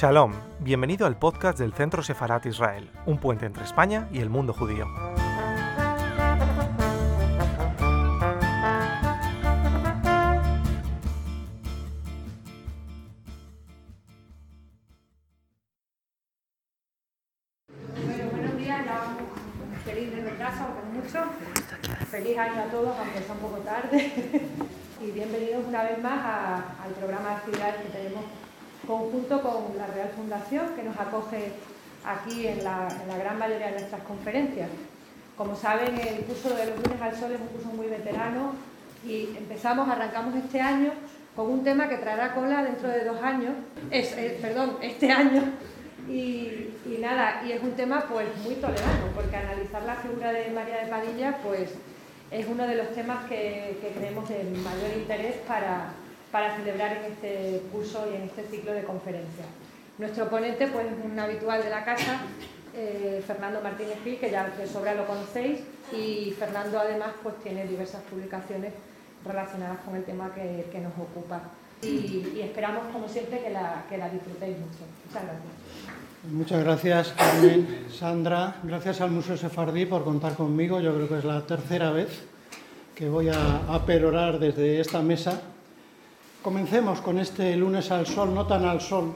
Shalom, bienvenido al podcast del Centro Sefarat Israel, un puente entre España y el mundo judío. Bueno, buenos días, feliz retraso, con mucho. Feliz año a todos, aunque sea un poco tarde. y bienvenidos una vez más al programa de actividades que tenemos conjunto con la Real Fundación, que nos acoge aquí en la, en la gran mayoría de nuestras conferencias. Como saben, el curso de los lunes al sol es un curso muy veterano y empezamos, arrancamos este año con un tema que traerá cola dentro de dos años, es, eh, perdón, este año. Y, y nada, y es un tema pues muy tolerano, porque analizar la figura de María de Padilla pues es uno de los temas que, que creemos de mayor interés para, para celebrar en este curso y en este ciclo de conferencias. Nuestro ponente pues es un habitual de la casa, eh, Fernando Martínez Gil, que ya de sobra lo conocéis, y Fernando además pues tiene diversas publicaciones relacionadas con el tema que, nos ocupa. Y, y esperamos como siempre que la, que la disfrutéis mucho. Muchas gracias. Muchas gracias, Carmen, Sandra. Gracias al Museo Sefardí por contar conmigo. Yo creo que es la tercera vez que voy a, a perorar desde esta mesa. Comencemos con este lunes al sol, no tan al sol.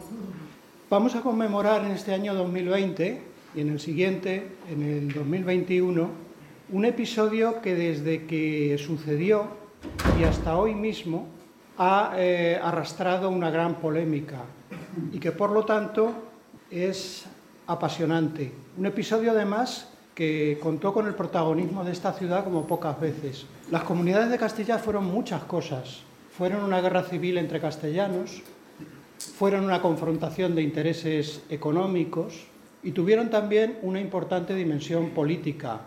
Vamos a conmemorar en este año 2020 y en el siguiente, en el 2021, un episodio que desde que sucedió y hasta hoy mismo ha eh, arrastrado una gran polémica y que por lo tanto es apasionante. Un episodio además que contó con el protagonismo de esta ciudad como pocas veces. Las comunidades de Castilla fueron muchas cosas. Fueron una guerra civil entre castellanos, fueron una confrontación de intereses económicos y tuvieron también una importante dimensión política,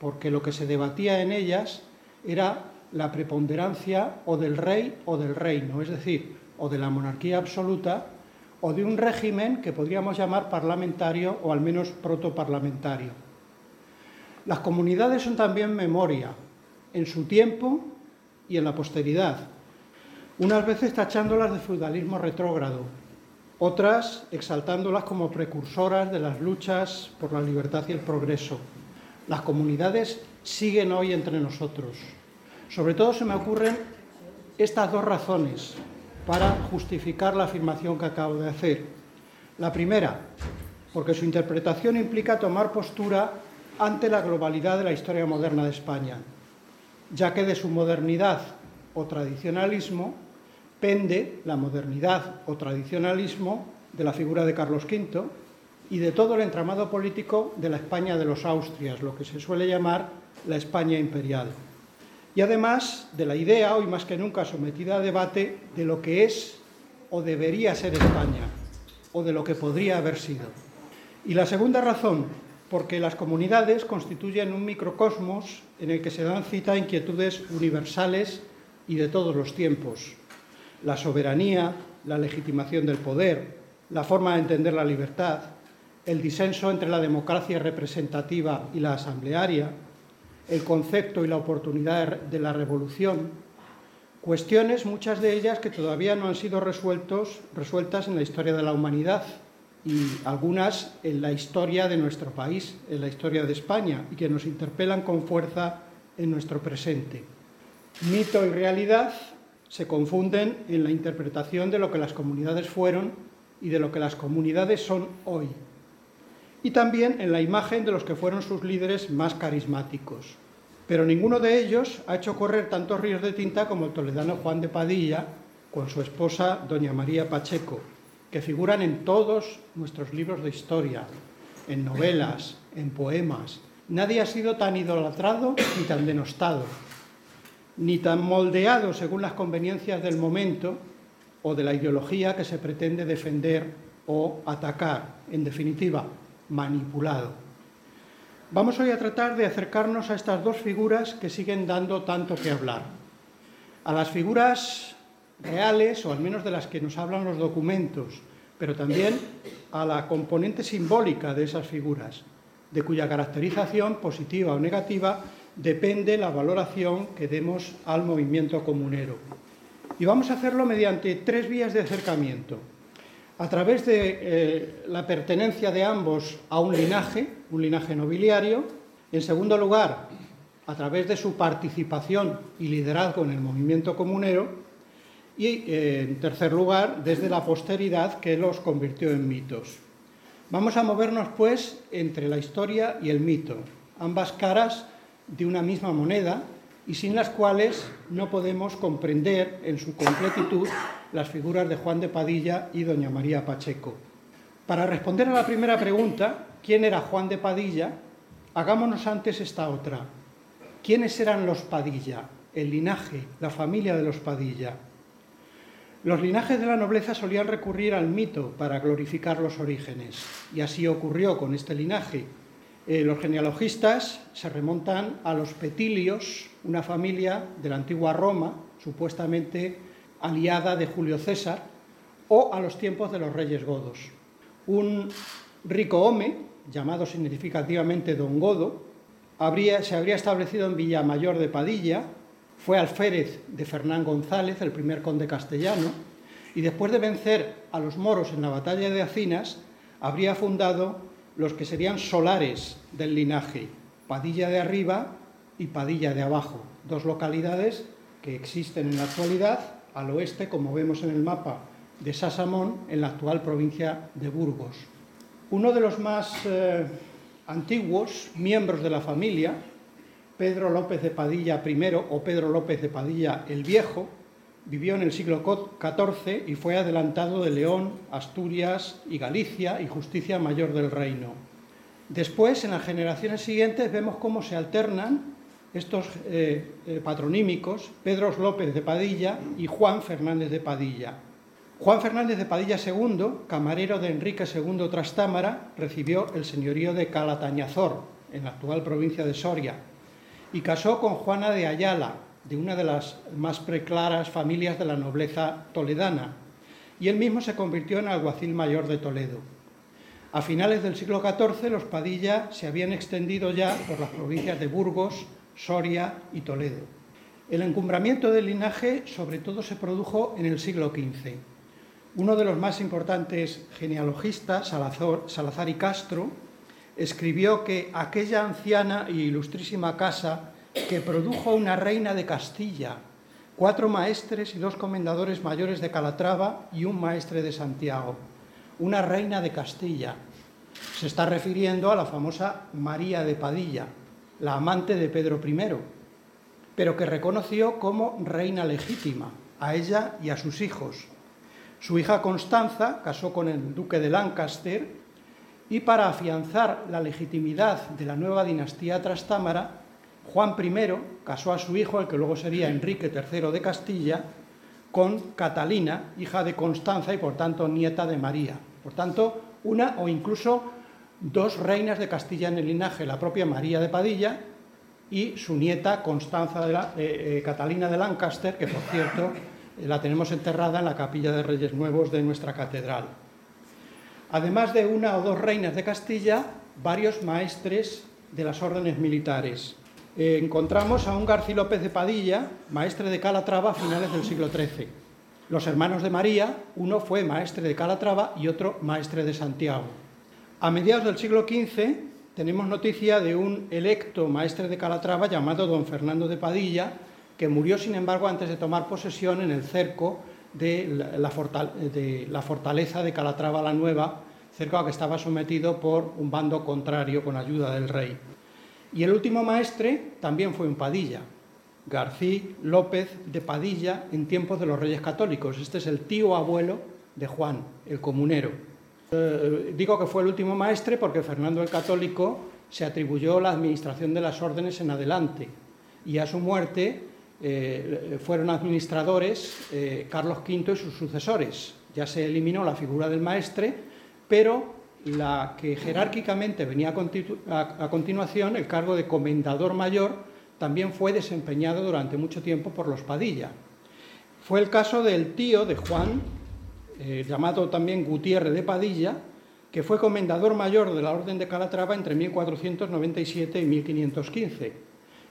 porque lo que se debatía en ellas era la preponderancia o del rey o del reino, es decir, o de la monarquía absoluta o de un régimen que podríamos llamar parlamentario o al menos protoparlamentario. Las comunidades son también memoria, en su tiempo y en la posteridad, unas veces tachándolas de feudalismo retrógrado, otras exaltándolas como precursoras de las luchas por la libertad y el progreso. Las comunidades siguen hoy entre nosotros. Sobre todo se me ocurren estas dos razones para justificar la afirmación que acabo de hacer. La primera, porque su interpretación implica tomar postura ante la globalidad de la historia moderna de España, ya que de su modernidad o tradicionalismo pende la modernidad o tradicionalismo de la figura de Carlos V y de todo el entramado político de la España de los Austrias, lo que se suele llamar la España imperial. Y además de la idea, hoy más que nunca sometida a debate, de lo que es o debería ser España, o de lo que podría haber sido. Y la segunda razón, porque las comunidades constituyen un microcosmos en el que se dan cita inquietudes universales y de todos los tiempos. La soberanía, la legitimación del poder, la forma de entender la libertad, el disenso entre la democracia representativa y la asamblearia, el concepto y la oportunidad de la revolución, cuestiones, muchas de ellas que todavía no han sido resueltas en la historia de la humanidad y algunas en la historia de nuestro país, en la historia de España, y que nos interpelan con fuerza en nuestro presente. Mito y realidad se confunden en la interpretación de lo que las comunidades fueron y de lo que las comunidades son hoy, y también en la imagen de los que fueron sus líderes más carismáticos. Pero ninguno de ellos ha hecho correr tantos ríos de tinta como el toledano Juan de Padilla con su esposa doña María Pacheco, que figuran en todos nuestros libros de historia, en novelas, en poemas. Nadie ha sido tan idolatrado ni tan denostado, ni tan moldeado según las conveniencias del momento o de la ideología que se pretende defender o atacar. En definitiva, manipulado. Vamos hoy a tratar de acercarnos a estas dos figuras que siguen dando tanto que hablar. A las figuras reales, o al menos de las que nos hablan los documentos, pero también a la componente simbólica de esas figuras, de cuya caracterización, positiva o negativa, depende la valoración que demos al movimiento comunero. Y vamos a hacerlo mediante tres vías de acercamiento. a través de eh, la pertenencia de ambos a un linaje, un linaje nobiliario. En segundo lugar, a través de su participación y liderazgo en el movimiento comunero. Y, eh, en tercer lugar, desde la posteridad que los convirtió en mitos. Vamos a movernos, pues, entre la historia y el mito, ambas caras de una misma moneda y sin las cuales no podemos comprender en su completitud las figuras de Juan de Padilla y doña María Pacheco. Para responder a la primera pregunta, ¿quién era Juan de Padilla? Hagámonos antes esta otra. ¿Quiénes eran los Padilla? El linaje, la familia de los Padilla. Los linajes de la nobleza solían recurrir al mito para glorificar los orígenes, y así ocurrió con este linaje, eh, los genealogistas se remontan a los Petilios, una familia de la antigua Roma, supuestamente aliada de Julio César, o a los tiempos de los reyes godos. Un rico hombre, llamado significativamente Don Godo, se habría establecido en Villamayor de Padilla, fue alférez de Fernán González, el primer conde castellano, y después de vencer a los moros en la batalla de Acinas, habría fundado los que serían solares del linaje, Padilla de arriba y Padilla de abajo, dos localidades que existen en la actualidad al oeste, como vemos en el mapa de Sasamón, en la actual provincia de Burgos. Uno de los más eh, antiguos miembros de la familia, Pedro López de Padilla I o Pedro López de Padilla el Viejo, Vivió en el siglo XIV y fue adelantado de León, Asturias y Galicia y Justicia Mayor del Reino. Después, en las generaciones siguientes, vemos cómo se alternan estos eh, eh, patronímicos, Pedro López de Padilla y Juan Fernández de Padilla. Juan Fernández de Padilla II, camarero de Enrique II Trastámara, recibió el señorío de Calatañazor, en la actual provincia de Soria, y casó con Juana de Ayala, de una de las más preclaras familias de la nobleza toledana, y él mismo se convirtió en alguacil mayor de Toledo. A finales del siglo XIV, los Padilla se habían extendido ya por las provincias de Burgos, Soria y Toledo. El encumbramiento del linaje sobre todo se produjo en el siglo XV. Uno de los más importantes genealogistas, Salazar, y Castro, escribió que aquella anciana y ilustrísima casa que produjo una reina de Castilla, cuatro maestres y dos comendadores mayores de Calatrava y un maestre de Santiago. Una reina de Castilla. Se está refiriendo a la famosa María de Padilla, la amante de Pedro I, pero que reconoció como reina legítima a ella y a sus hijos. Su hija Constanza casó con el duque de Lancaster y para afianzar la legitimidad de la nueva dinastía trastámara, Juan I casó a su hijo, el que luego sería Enrique III de Castilla, con Catalina, hija de Constanza y por tanto nieta de María. Por tanto, una o incluso dos reinas de Castilla en el linaje, la propia María de Padilla y su nieta Constanza de eh, eh, Catalina de Lancaster, que por cierto eh, la tenemos enterrada en la capilla de Reyes Nuevos de nuestra catedral. Además de una o dos reinas de Castilla, varios maestres de las órdenes militares. Eh, encontramos a un García López de Padilla, maestre de Calatrava a finales del siglo XIII. Los hermanos de María, uno fue maestre de Calatrava y otro maestre de Santiago. A mediados del siglo XV tenemos noticia de un electo maestre de Calatrava llamado don Fernando de Padilla, que murió sin embargo antes de tomar posesión en el cerco de la, fortaleza de Calatrava la Nueva, cerco a que estaba sometido por un bando contrario con ayuda del rey. Y el último maestre también fue un Padilla, García López de Padilla en tiempos de los Reyes Católicos. Este es el tío abuelo de Juan, el comunero. Eh, digo que fue el último maestre porque Fernando el Católico se atribuyó la administración de las órdenes en adelante y a su muerte eh, fueron administradores eh, Carlos V y sus sucesores. Ya se eliminó la figura del maestre, pero la que jerárquicamente venía a, continuación, el cargo de comendador mayor, también fue desempeñado durante mucho tiempo por los Padilla. Fue el caso del tío de Juan, eh, llamado también Gutiérrez de Padilla, que fue comendador mayor de la Orden de Calatrava entre 1497 y 1515.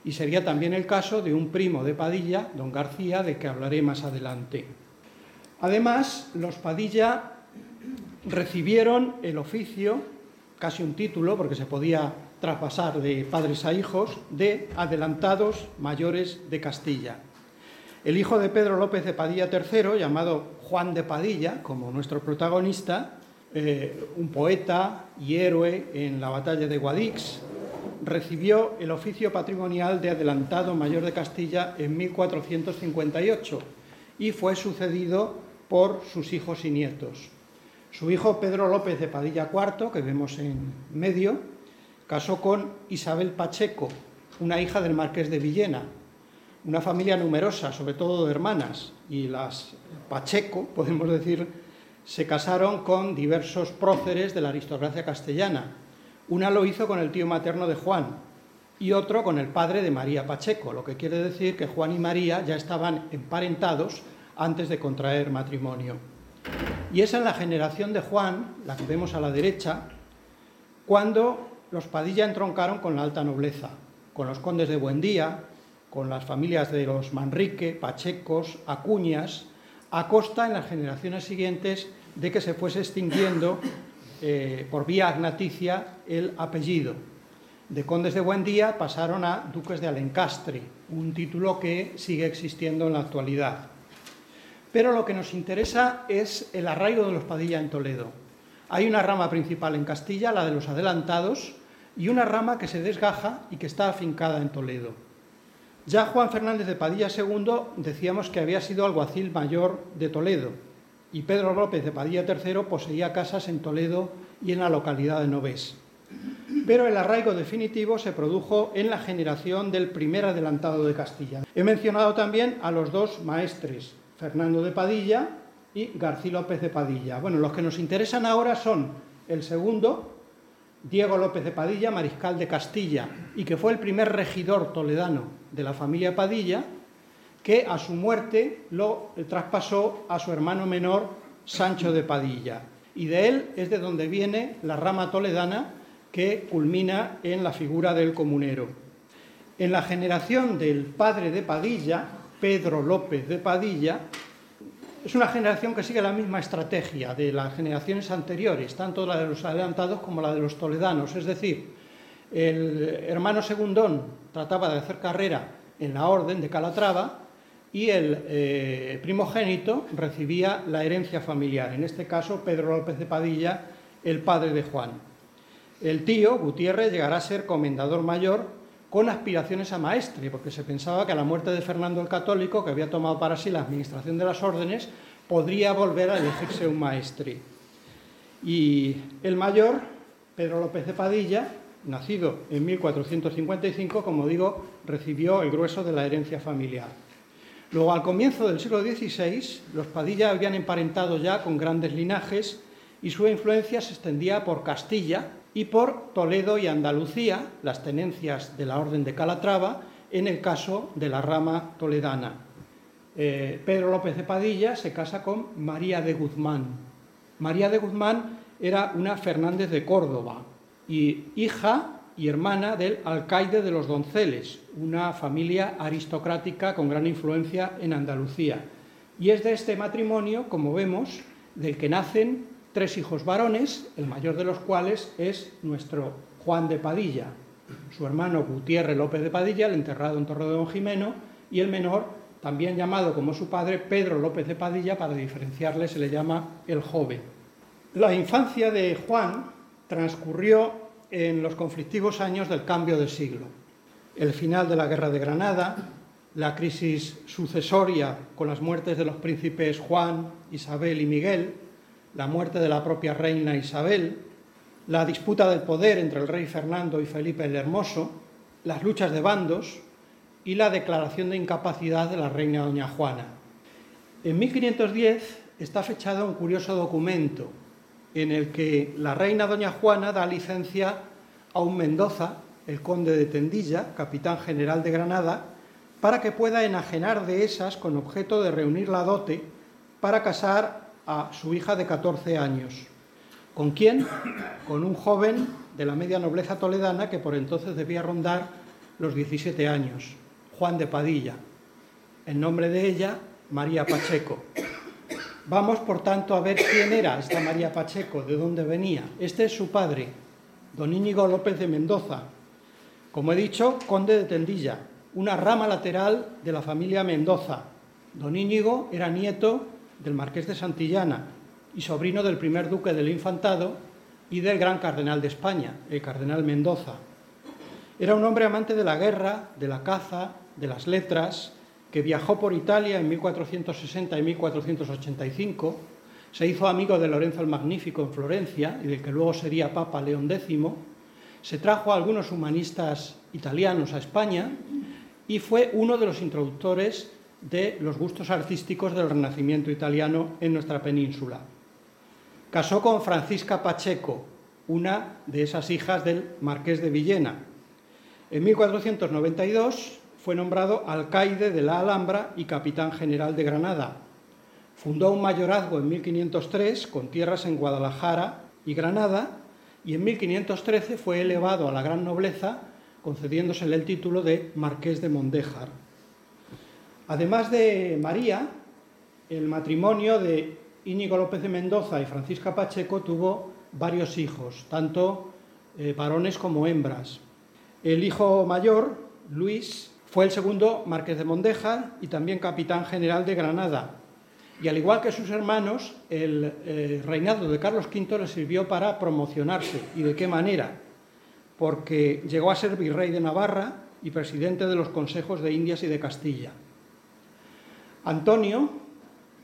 Y sería también el caso de un primo de Padilla, don García, de que hablaré más adelante. Además, los Padilla recibieron el oficio, casi un título, porque se podía traspasar de padres a hijos, de adelantados mayores de Castilla. El hijo de Pedro López de Padilla III, llamado Juan de Padilla, como nuestro protagonista, eh, un poeta y héroe en la batalla de Guadix, recibió el oficio patrimonial de adelantado mayor de Castilla en 1458 y fue sucedido por sus hijos y nietos. Su hijo Pedro López de Padilla IV, que vemos en medio, casó con Isabel Pacheco, una hija del marqués de Villena, una familia numerosa, sobre todo de hermanas, y las Pacheco, podemos decir, se casaron con diversos próceres de la aristocracia castellana, una lo hizo con el tío materno de Juan y otro con el padre de María Pacheco, lo que quiere decir que Juan y María ya estaban emparentados antes de contraer matrimonio. Y es en la generación de Juan, la que vemos a la derecha, cuando los Padilla entroncaron con la alta nobleza, con los condes de Buendía, con las familias de los Manrique, Pachecos, Acuñas, a costa en las generaciones siguientes de que se fuese extinguiendo eh, por vía agnaticia el apellido. De condes de Buendía pasaron a duques de Alencastre, un título que sigue existiendo en la actualidad. Pero lo que nos interesa es el arraigo de los Padilla en Toledo. Hay una rama principal en Castilla, la de los adelantados, y una rama que se desgaja y que está afincada en Toledo. Ya Juan Fernández de Padilla II decíamos que había sido alguacil mayor de Toledo, y Pedro López de Padilla III poseía casas en Toledo y en la localidad de Novés. Pero el arraigo definitivo se produjo en la generación del primer adelantado de Castilla. He mencionado también a los dos maestres, Fernando de Padilla y García López de Padilla. Bueno, los que nos interesan ahora son el segundo, Diego López de Padilla, mariscal de Castilla, y que fue el primer regidor toledano de la familia Padilla, que a su muerte lo traspasó a su hermano menor Sancho de Padilla. Y de él es de donde viene la rama toledana que culmina en la figura del comunero. En la generación del padre de Padilla, Pedro López de Padilla, es una generación que sigue la misma estrategia de las generaciones anteriores, tanto la de los adelantados como la de los toledanos. Es decir, el hermano segundón trataba de hacer carrera en la orden de Calatrava y el eh, primogénito recibía la herencia familiar, en este caso Pedro López de Padilla, el padre de Juan. El tío, Gutiérrez, llegará a ser comendador mayor con aspiraciones a maestre, porque se pensaba que a la muerte de Fernando el Católico, que había tomado para sí la administración de las órdenes, podría volver a elegirse un maestre. Y el mayor, Pedro López de Padilla, nacido en 1455, como digo, recibió el grueso de la herencia familiar. Luego, al comienzo del siglo XVI, los Padilla habían emparentado ya con grandes linajes y su influencia se extendía por Castilla y por Toledo y Andalucía, las tenencias de la Orden de Calatrava, en el caso de la rama toledana. Eh, Pedro López de Padilla se casa con María de Guzmán. María de Guzmán era una Fernández de Córdoba y hija y hermana del alcaide de los Donceles, una familia aristocrática con gran influencia en Andalucía. Y es de este matrimonio, como vemos, del que nacen tres hijos varones, el mayor de los cuales es nuestro Juan de Padilla, su hermano Gutiérrez López de Padilla, el enterrado en Torre de Don Jimeno, y el menor, también llamado como su padre, Pedro López de Padilla, para diferenciarle se le llama el joven. La infancia de Juan transcurrió en los conflictivos años del cambio de siglo. El final de la Guerra de Granada, la crisis sucesoria con las muertes de los príncipes Juan, Isabel y Miguel, la muerte de la propia reina Isabel, la disputa del poder entre el rey Fernando y Felipe el Hermoso, las luchas de bandos y la declaración de incapacidad de la reina doña Juana. En 1510 está fechado un curioso documento en el que la reina doña Juana da licencia a un Mendoza, el conde de Tendilla, capitán general de Granada, para que pueda enajenar de esas con objeto de reunir la dote para casar a su hija de 14 años. ¿Con quién? Con un joven de la media nobleza toledana que por entonces debía rondar los 17 años, Juan de Padilla. En nombre de ella, María Pacheco. Vamos, por tanto, a ver quién era esta María Pacheco, de dónde venía. Este es su padre, don Íñigo López de Mendoza, como he dicho, conde de Tendilla, una rama lateral de la familia Mendoza. Don Íñigo era nieto del marqués de Santillana y sobrino del primer duque del Infantado y del gran cardenal de España, el cardenal Mendoza. Era un hombre amante de la guerra, de la caza, de las letras, que viajó por Italia en 1460 y 1485, se hizo amigo de Lorenzo el Magnífico en Florencia y del que luego sería Papa León X, se trajo a algunos humanistas italianos a España y fue uno de los introductores de los gustos artísticos del Renacimiento italiano en nuestra península. Casó con Francisca Pacheco, una de esas hijas del marqués de Villena. En 1492 fue nombrado alcaide de la Alhambra y capitán general de Granada. Fundó un mayorazgo en 1503 con tierras en Guadalajara y Granada y en 1513 fue elevado a la gran nobleza concediéndosele el título de Marqués de Mondéjar. Además de María, el matrimonio de Íñigo López de Mendoza y Francisca Pacheco tuvo varios hijos, tanto eh, varones como hembras. El hijo mayor, Luis, fue el segundo marqués de Mondéjar y también capitán general de Granada. Y al igual que sus hermanos, el eh, reinado de Carlos V le sirvió para promocionarse. ¿Y de qué manera? Porque llegó a ser virrey de Navarra y presidente de los consejos de Indias y de Castilla. Antonio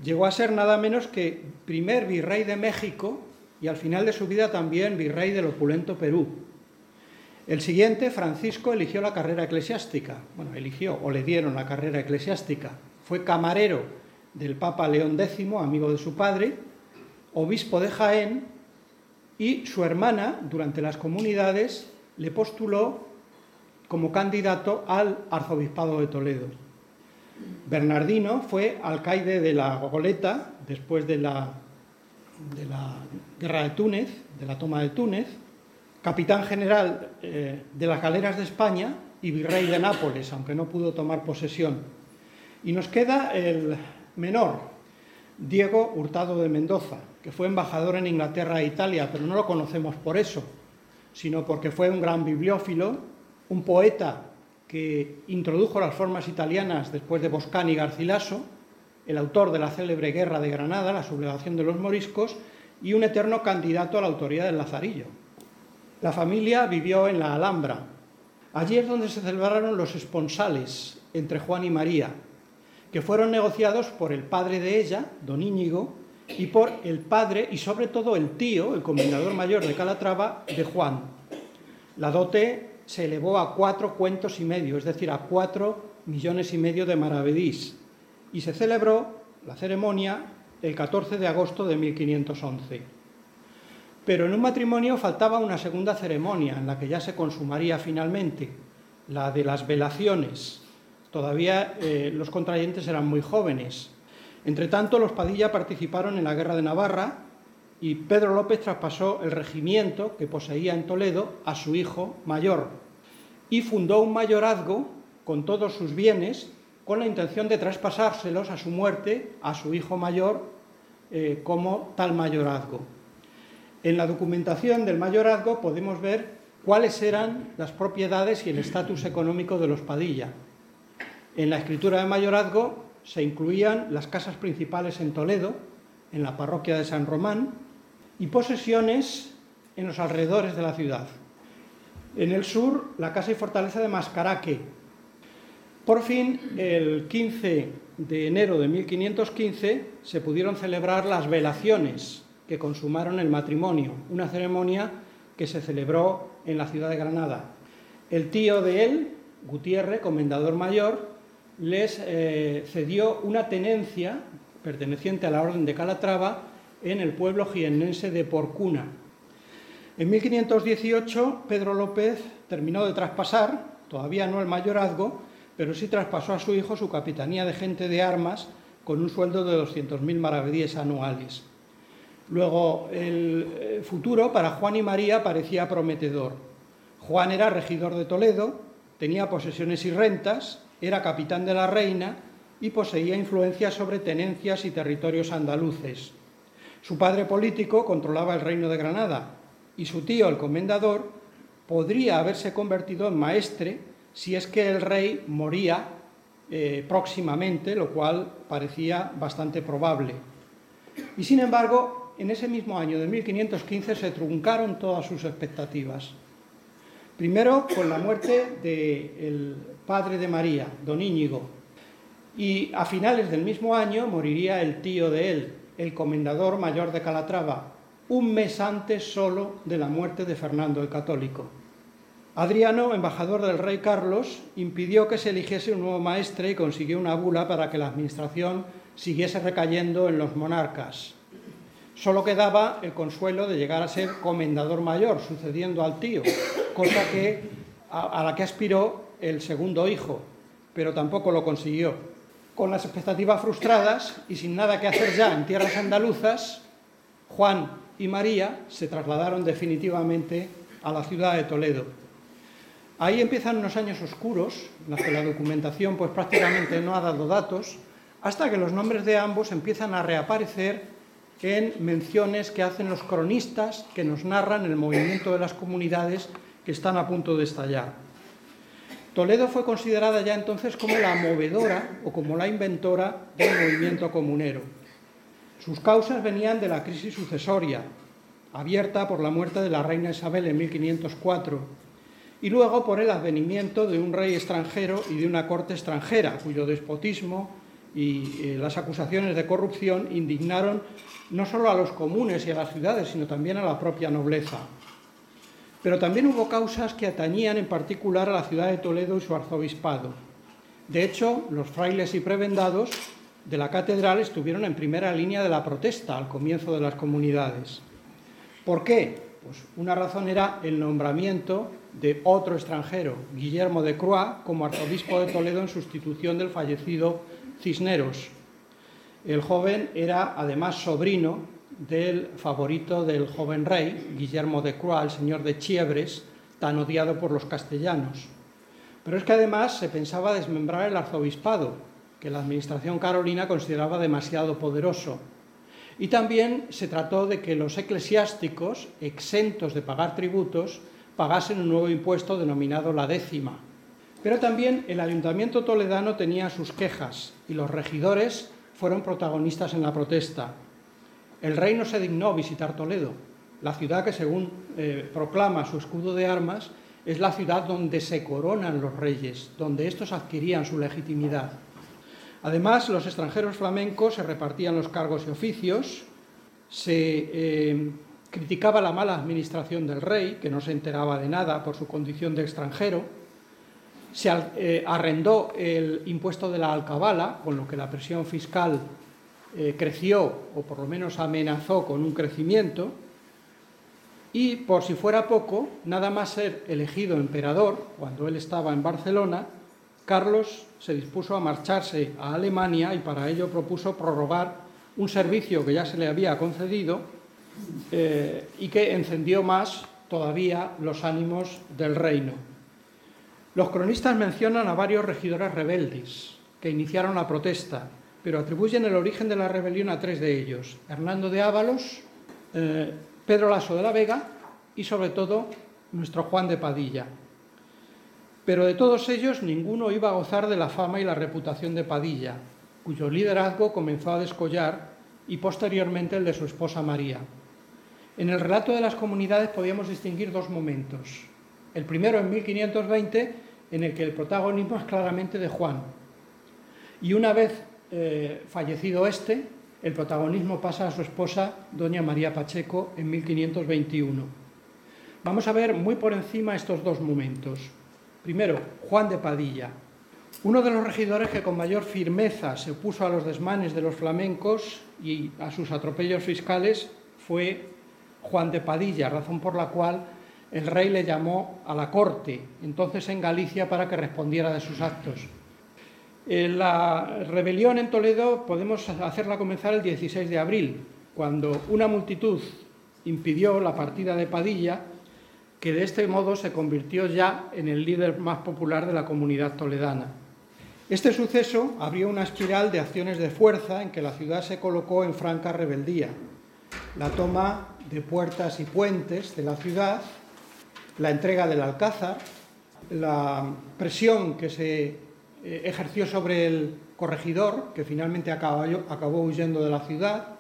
llegó a ser nada menos que primer virrey de México y al final de su vida también virrey del opulento Perú. El siguiente, Francisco, eligió la carrera eclesiástica. Bueno, eligió o le dieron la carrera eclesiástica. Fue camarero del Papa León X, amigo de su padre, obispo de Jaén, y su hermana, durante las comunidades, le postuló como candidato al arzobispado de Toledo. Bernardino fue alcaide de la Goleta después de la, guerra de Túnez, de la toma de Túnez, capitán general eh, de las galeras de España y virrey de Nápoles, aunque no pudo tomar posesión. Y nos queda el menor, Diego Hurtado de Mendoza, que fue embajador en Inglaterra e Italia, pero no lo conocemos por eso, sino porque fue un gran bibliófilo, un poeta que introdujo las formas italianas después de Boscani y Garcilaso, el autor de la célebre Guerra de Granada, la sublevación de los moriscos, y un eterno candidato a la autoridad del Lazarillo. La familia vivió en la Alhambra. Allí es donde se celebraron los esponsales entre Juan y María, que fueron negociados por el padre de ella, don Íñigo, y por el padre y sobre todo el tío, el comendador mayor de Calatrava, de Juan. La dote se elevó a cuatro cuentos y medio, es decir, a cuatro millones y medio de maravedís, y se celebró la ceremonia el 14 de agosto de 1511. Pero en un matrimonio faltaba una segunda ceremonia en la que ya se consumaría finalmente, la de las velaciones. Todavía eh, los contrayentes eran muy jóvenes. Entre tanto, los Padilla participaron en la Guerra de Navarra y Pedro López traspasó el regimiento que poseía en Toledo a su hijo mayor y fundó un mayorazgo con todos sus bienes con la intención de traspasárselos a su muerte a su hijo mayor eh, como tal mayorazgo. En la documentación del mayorazgo podemos ver cuáles eran las propiedades y el estatus económico de los Padilla. En la escritura de mayorazgo se incluían las casas principales en Toledo, en la parroquia de San Román, y posesiones en los alrededores de la ciudad. En el sur, la casa y fortaleza de Mascaraque. Por fin, el 15 de enero de 1515, se pudieron celebrar las velaciones que consumaron el matrimonio, una ceremonia que se celebró en la ciudad de Granada. El tío de él, Gutiérrez, comendador mayor, les eh, cedió una tenencia perteneciente a la Orden de Calatrava en el pueblo jiennense de Porcuna. En 1518, Pedro López terminó de traspasar, todavía no el mayorazgo, pero sí traspasó a su hijo su capitanía de gente de armas con un sueldo de 200.000 maravedíes anuales. Luego, el eh, futuro para Juan y María parecía prometedor. Juan era regidor de Toledo, tenía posesiones y rentas, era capitán de la reina y poseía influencia sobre tenencias y territorios andaluces. Su padre político controlaba el reino de Granada y su tío, el comendador, podría haberse convertido en maestre si es que el rey moría eh, próximamente, lo cual parecía bastante probable. Y sin embargo, en ese mismo año de 1515 se truncaron todas sus expectativas. Primero con la muerte del padre de María, don Íñigo, y a finales del mismo año moriría el tío de él, el comendador mayor de Calatrava, un mes antes solo de la muerte de Fernando el Católico. Adriano, embajador del rey Carlos, impidió que se eligiese un nuevo maestre y consiguió una bula para que la administración siguiese recayendo en los monarcas. Solo quedaba el consuelo de llegar a ser comendador mayor, sucediendo al tío, cosa que, a, a la que aspiró el segundo hijo, pero tampoco lo consiguió. Con las expectativas frustradas y sin nada que hacer ya en tierras andaluzas, Juan y María se trasladaron definitivamente a la ciudad de Toledo. Ahí empiezan unos años oscuros, en los que la documentación pues prácticamente no ha dado datos, hasta que los nombres de ambos empiezan a reaparecer en menciones que hacen los cronistas que nos narran el movimiento de las comunidades que están a punto de estallar. Toledo fue considerada ya entonces como la movedora o como la inventora del movimiento comunero. Sus causas venían de la crisis sucesoria, abierta por la muerte de la reina Isabel en 1504, y luego por el advenimiento de un rey extranjero y de una corte extranjera, cuyo despotismo y eh, las acusaciones de corrupción indignaron no solo a los comunes y a las ciudades, sino también a la propia nobleza. Pero también hubo causas que atañían en particular a la ciudad de Toledo y su arzobispado. De hecho, los frailes y prebendados de la catedral estuvieron en primera línea de la protesta al comienzo de las comunidades. ¿Por qué? Pues una razón era el nombramiento de otro extranjero, Guillermo de Croix, como arzobispo de Toledo en sustitución del fallecido Cisneros. El joven era además sobrino del favorito del joven rey, Guillermo de Croix, el señor de Chiebres, tan odiado por los castellanos. Pero es que además se pensaba desmembrar el arzobispado, que la administración carolina consideraba demasiado poderoso. Y también se trató de que los eclesiásticos, exentos de pagar tributos, pagasen un nuevo impuesto denominado la décima, pero también el ayuntamiento toledano tenía sus quejas y los regidores fueron protagonistas en la protesta. El rey no se dignó visitar Toledo, la ciudad que según eh, proclama su escudo de armas es la ciudad donde se coronan los reyes, donde estos adquirían su legitimidad. Además, los extranjeros flamencos se repartían los cargos y oficios, se eh, criticaba la mala administración del rey, que no se enteraba de nada por su condición de extranjero, se eh, arrendó el impuesto de la alcabala, con lo que la presión fiscal eh, creció, o por lo menos amenazó con un crecimiento, y por si fuera poco, nada más ser elegido emperador, cuando él estaba en Barcelona, Carlos se dispuso a marcharse a Alemania y para ello propuso prorrogar un servicio que ya se le había concedido eh, y que encendió más todavía los ánimos del reino. Los cronistas mencionan a varios regidores rebeldes que iniciaron la protesta, pero atribuyen el origen de la rebelión a tres de ellos, Hernando de Ábalos, eh, Pedro Lasso de la Vega y sobre todo nuestro Juan de Padilla. Pero de todos ellos ninguno iba a gozar de la fama y la reputación de Padilla, cuyo liderazgo comenzó a descollar y posteriormente el de su esposa María. En el relato de las comunidades podíamos distinguir dos momentos. El primero en 1520, en el que el protagonismo es claramente de Juan. Y una vez eh, fallecido este, el protagonismo pasa a su esposa, doña María Pacheco, en 1521. Vamos a ver muy por encima estos dos momentos. Primero, Juan de Padilla, uno de los regidores que con mayor firmeza se opuso a los desmanes de los flamencos y a sus atropellos fiscales fue Juan de Padilla, razón por la cual el rey le llamó a la corte, entonces en Galicia, para que respondiera de sus actos. Eh, la rebelión en Toledo podemos hacerla comenzar el 16 de abril, cuando una multitud impidió la partida de Padilla, que de este modo se convirtió ya en el líder más popular de la comunidad toledana. Este suceso abrió una espiral de acciones de fuerza en que la ciudad se colocó en franca rebeldía. La toma de puertas y puentes de la ciudad, la entrega del Alcázar, la presión que se eh, ejerció sobre el corregidor, que finalmente acabó, acabó huyendo de la ciudad,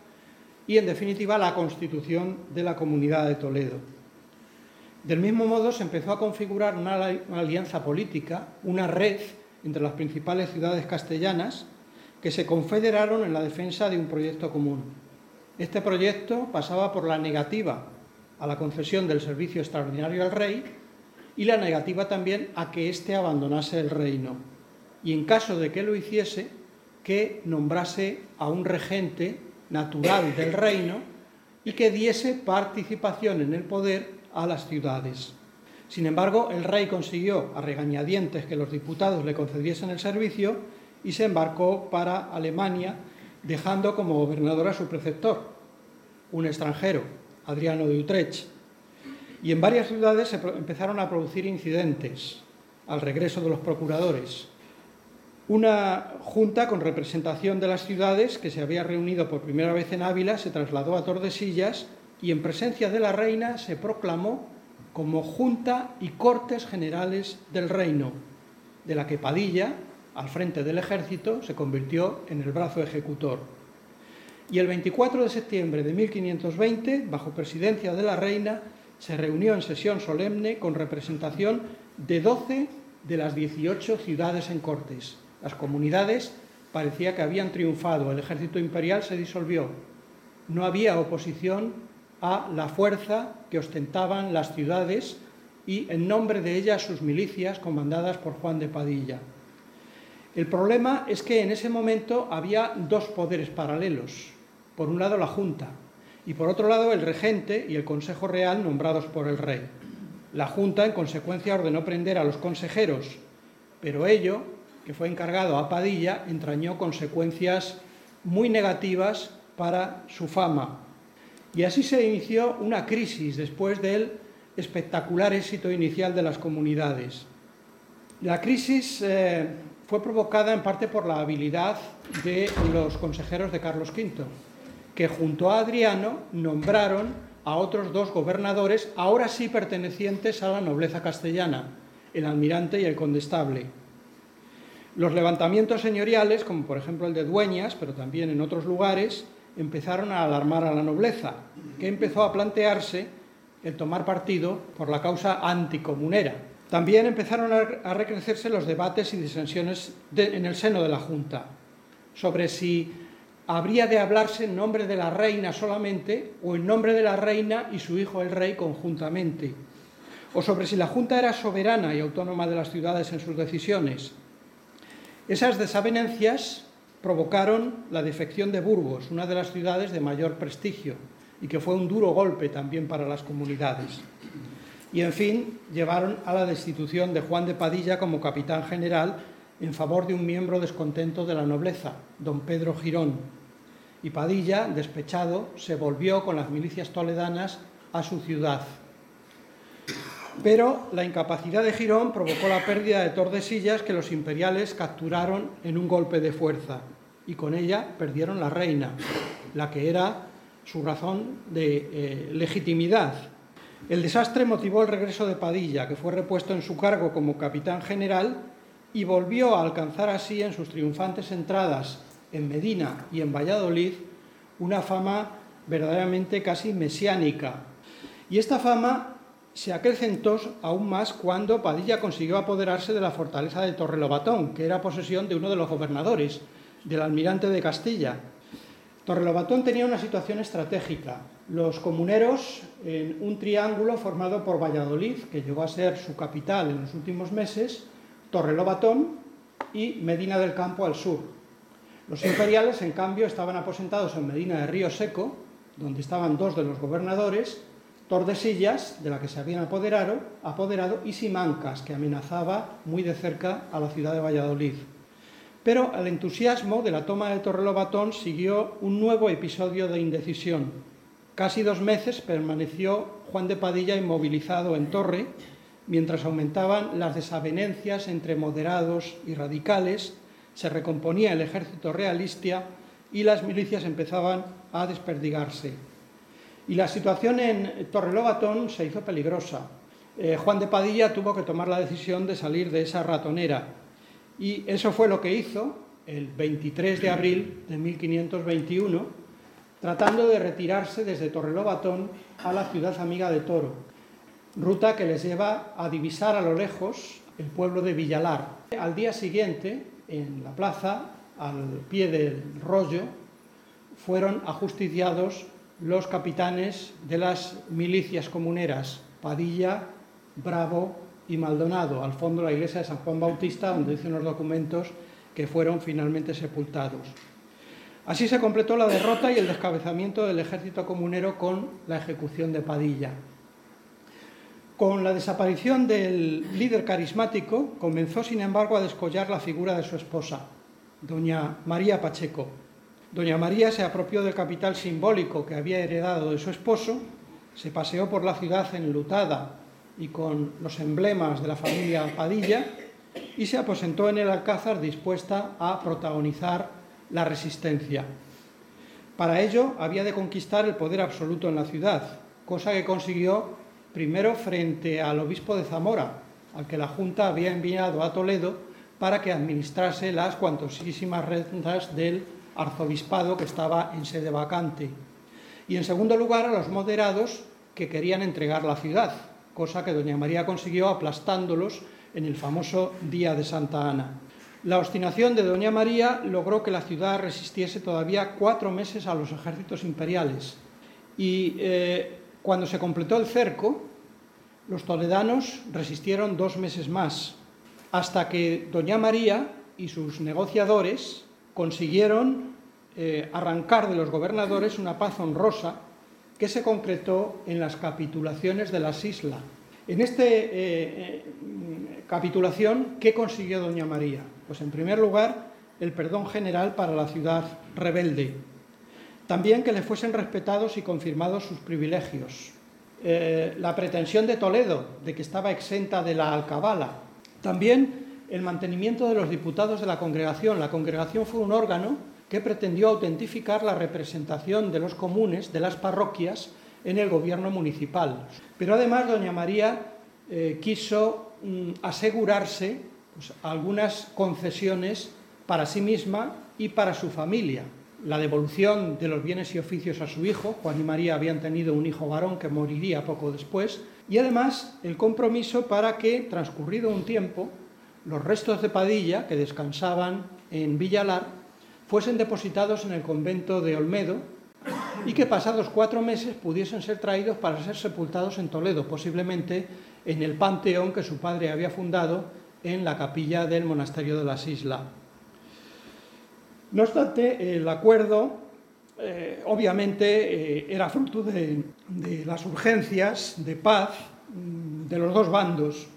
y en definitiva la constitución de la Comunidad de Toledo. Del mismo modo se empezó a configurar una alianza política, una red entre las principales ciudades castellanas que se confederaron en la defensa de un proyecto común. Este proyecto pasaba por la negativa a la concesión del servicio extraordinario al rey y la negativa también a que éste abandonase el reino. Y en caso de que lo hiciese, que nombrase a un regente natural del reino y que diese participación en el poder a las ciudades. Sin embargo, el rey consiguió a regañadientes que los diputados le concediesen el servicio y se embarcó para Alemania, dejando como gobernador a su preceptor, un extranjero, Adriano de Utrecht. Y en varias ciudades se empezaron a producir incidentes al regreso de los procuradores. Una junta con representación de las ciudades que se había reunido por primera vez en Ávila se trasladó a Tordesillas y en presencia de la reina se proclamó como Junta y Cortes Generales del Reino, de la que Padilla, al frente del ejército, se convirtió en el brazo ejecutor. Y el 24 de septiembre de 1520, bajo presidencia de la reina, se reunió en sesión solemne con representación de 12 de las 18 ciudades en Cortes. Las comunidades parecía que habían triunfado, el ejército imperial se disolvió, no había oposición a la fuerza que ostentaban las ciudades y en nombre de ellas sus milicias comandadas por Juan de Padilla. El problema es que en ese momento había dos poderes paralelos. Por un lado la Junta y por otro lado el regente y el Consejo Real nombrados por el rey. La Junta en consecuencia ordenó prender a los consejeros, pero ello, que fue encargado a Padilla, entrañó consecuencias muy negativas para su fama, y así se inició una crisis después del espectacular éxito inicial de las comunidades. La crisis eh, fue provocada en parte por la habilidad de los consejeros de Carlos V, que junto a Adriano nombraron a otros dos gobernadores, ahora sí pertenecientes a la nobleza castellana, el almirante y el condestable. Los levantamientos señoriales, como por ejemplo el de Dueñas, pero también en otros lugares, empezaron a alarmar a la nobleza, que empezó a plantearse el tomar partido por la causa anticomunera. También empezaron a recrecerse los debates y disensiones en el seno de la Junta sobre si habría de hablarse en nombre de la reina solamente o en nombre de la reina y su hijo el rey conjuntamente, o sobre si la Junta era soberana y autónoma de las ciudades en sus decisiones. Esas desavenencias provocaron la defección de Burgos, una de las ciudades de mayor prestigio, y que fue un duro golpe también para las comunidades. Y en fin, llevaron a la destitución de Juan de Padilla como capitán general en favor de un miembro descontento de la nobleza, don Pedro Girón. Y Padilla, despechado, se volvió con las milicias toledanas a su ciudad. Pero la incapacidad de Girón provocó la pérdida de Tordesillas que los imperiales capturaron en un golpe de fuerza y con ella perdieron la reina, la que era su razón de eh, legitimidad. El desastre motivó el regreso de Padilla, que fue repuesto en su cargo como capitán general y volvió a alcanzar así en sus triunfantes entradas en Medina y en Valladolid una fama verdaderamente casi mesiánica. Y esta fama se acrecentó aún más cuando Padilla consiguió apoderarse de la fortaleza de Torrelobatón, que era posesión de uno de los gobernadores, del almirante de Castilla. Torrelobatón tenía una situación estratégica. Los comuneros, en un triángulo formado por Valladolid, que llegó a ser su capital en los últimos meses, Torrelobatón y Medina del Campo al sur. Los imperiales, en cambio, estaban aposentados en Medina de Río Seco, donde estaban dos de los gobernadores, Tordesillas, de la que se habían apoderado, apoderado, y Simancas, que amenazaba muy de cerca a la ciudad de Valladolid. Pero al entusiasmo de la toma de Torrelobatón siguió un nuevo episodio de indecisión. Casi dos meses permaneció Juan de Padilla inmovilizado en Torre, mientras aumentaban las desavenencias entre moderados y radicales, se recomponía el ejército realista y las milicias empezaban a desperdigarse. Y la situación en Torrelobatón se hizo peligrosa. Eh, Juan de Padilla tuvo que tomar la decisión de salir de esa ratonera. Y eso fue lo que hizo el 23 de abril de 1521, tratando de retirarse desde Torrelobatón a la ciudad amiga de Toro, ruta que les lleva a divisar a lo lejos el pueblo de Villalar. Al día siguiente, en la plaza, al pie del rollo, fueron ajusticiados los capitanes de las milicias comuneras, Padilla, Bravo y Maldonado, al fondo de la iglesia de San Juan Bautista, donde dicen los documentos que fueron finalmente sepultados. Así se completó la derrota y el descabezamiento del ejército comunero con la ejecución de Padilla. Con la desaparición del líder carismático, comenzó, sin embargo, a descollar la figura de su esposa, doña María Pacheco. Doña María se apropió del capital simbólico que había heredado de su esposo, se paseó por la ciudad enlutada y con los emblemas de la familia Padilla y se aposentó en el Alcázar dispuesta a protagonizar la resistencia. Para ello había de conquistar el poder absoluto en la ciudad, cosa que consiguió primero frente al obispo de Zamora, al que la Junta había enviado a Toledo para que administrase las cuantosísimas rentas del arzobispado que estaba en sede vacante. Y en segundo lugar a los moderados que querían entregar la ciudad, cosa que doña María consiguió aplastándolos en el famoso Día de Santa Ana. La obstinación de doña María logró que la ciudad resistiese todavía cuatro meses a los ejércitos imperiales y eh, cuando se completó el cerco, los toledanos resistieron dos meses más, hasta que Doña María y sus negociadores consiguieron eh, arrancar de los gobernadores una paz honrosa que se concretó en las capitulaciones de las islas. En esta eh, eh, capitulación, ¿qué consiguió Doña María? Pues en primer lugar, el perdón general para la ciudad rebelde, también que le fuesen respetados y confirmados sus privilegios. La pretensión de Toledo de que estaba exenta de la alcabala. También el mantenimiento de los diputados de la congregación. La congregación fue un órgano que pretendió autentificar la representación de los comunes, de las parroquias, en el gobierno municipal. Pero además doña María eh, quiso mm, asegurarse pues, algunas concesiones para sí misma y para su familia la devolución de los bienes y oficios a su hijo, Juan y María habían tenido un hijo varón que moriría poco después, y además el compromiso para que, transcurrido un tiempo, los restos de Padilla, que descansaban en Villalar, fuesen depositados en el convento de Olmedo y que pasados cuatro meses pudiesen ser traídos para ser sepultados en Toledo, posiblemente en el panteón que su padre había fundado en la capilla del monasterio de las Islas. No obstante, el acuerdo eh, obviamente eh, era fruto de, las urgencias de paz mm, de los dos bandos,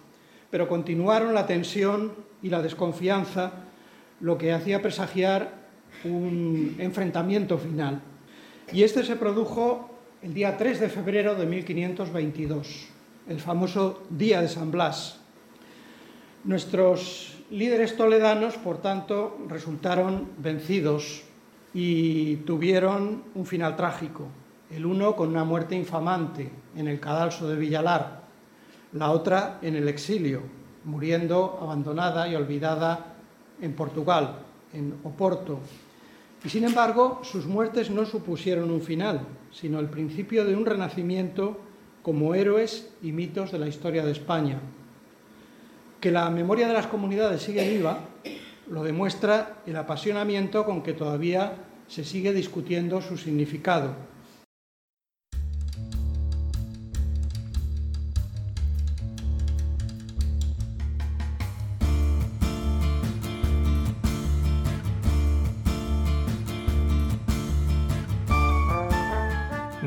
pero continuaron la tensión y la desconfianza, lo que hacía presagiar un enfrentamiento final. Y este se produjo el día 3 de febrero de 1522, el famoso Día de San Blas. Nuestros líderes toledanos, por tanto, resultaron vencidos y tuvieron un final trágico. El uno con una muerte infamante en el cadalso de Villalar, la otra en el exilio, muriendo abandonada y olvidada en Portugal, en Oporto. Y sin embargo, sus muertes no supusieron un final, sino el principio de un renacimiento como héroes y mitos de la historia de España. Que la memoria de las comunidades sigue viva lo demuestra el apasionamiento con que todavía se sigue discutiendo su significado,